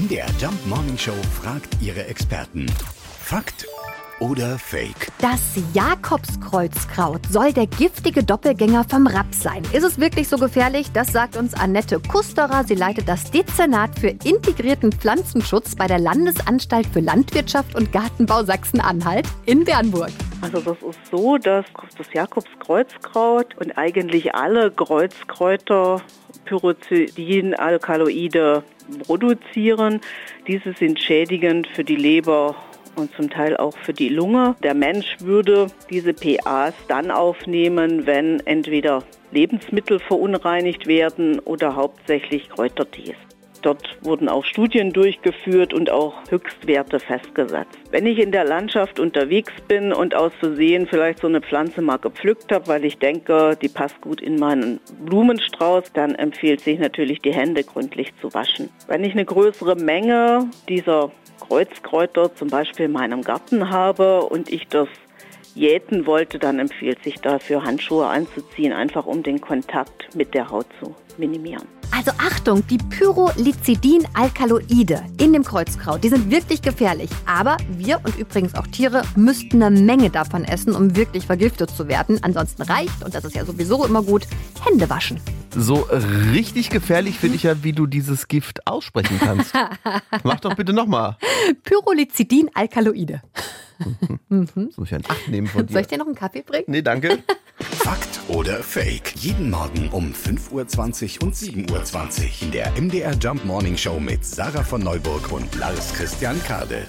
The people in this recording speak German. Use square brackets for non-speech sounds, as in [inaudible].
MDR Jump Morning Show fragt ihre Experten. Fakt oder Fake? Das Jakobskreuzkraut soll der giftige Doppelgänger vom Raps sein. Ist es wirklich so gefährlich? Das sagt uns Annette Kusterer. Sie leitet das Dezernat für integrierten Pflanzenschutz bei der Landesanstalt für Landwirtschaft und Gartenbau Sachsen-Anhalt in Bernburg. Also das ist so, dass das Jakobskreuzkraut und eigentlich alle Kreuzkräuter Pyroxidin-Alkaloide produzieren. Diese sind schädigend für die Leber und zum Teil auch für die Lunge. Der Mensch würde diese PAs dann aufnehmen, wenn entweder Lebensmittel verunreinigt werden oder hauptsächlich Kräutertees. Dort wurden auch Studien durchgeführt und auch Höchstwerte festgesetzt. Wenn ich in der Landschaft unterwegs bin und aus Versehen vielleicht so eine Pflanze mal gepflückt habe, weil ich denke, die passt gut in meinen Blumenstrauß, dann empfiehlt sich natürlich, die Hände gründlich zu waschen. Wenn ich eine größere Menge dieser Kreuzkräuter zum Beispiel in meinem Garten habe und ich das jäten wollte, dann empfiehlt sich dafür Handschuhe anzuziehen, einfach um den Kontakt mit der Haut zu minimieren. Also Achtung, die Pyrrolizidin-Alkaloide in dem Kreuzkraut, die sind wirklich gefährlich. Aber wir und übrigens auch Tiere müssten eine Menge davon essen, um wirklich vergiftet zu werden. Ansonsten reicht, und das ist ja sowieso immer gut, Hände waschen. So richtig gefährlich finde ich ja, wie du dieses Gift aussprechen kannst. [laughs] Mach doch bitte nochmal. Pyrrolizidin-Alkaloide. Mhm. Das muss ich ein Acht nehmen von dir. Soll ich dir noch einen Kaffee bringen? Nee, danke. [laughs] Fakt oder Fake? Jeden Morgen um 5.20 Uhr und 7.20 Uhr in der MDR Jump Morning Show mit Sarah von Neuburg und Lars Christian Kade.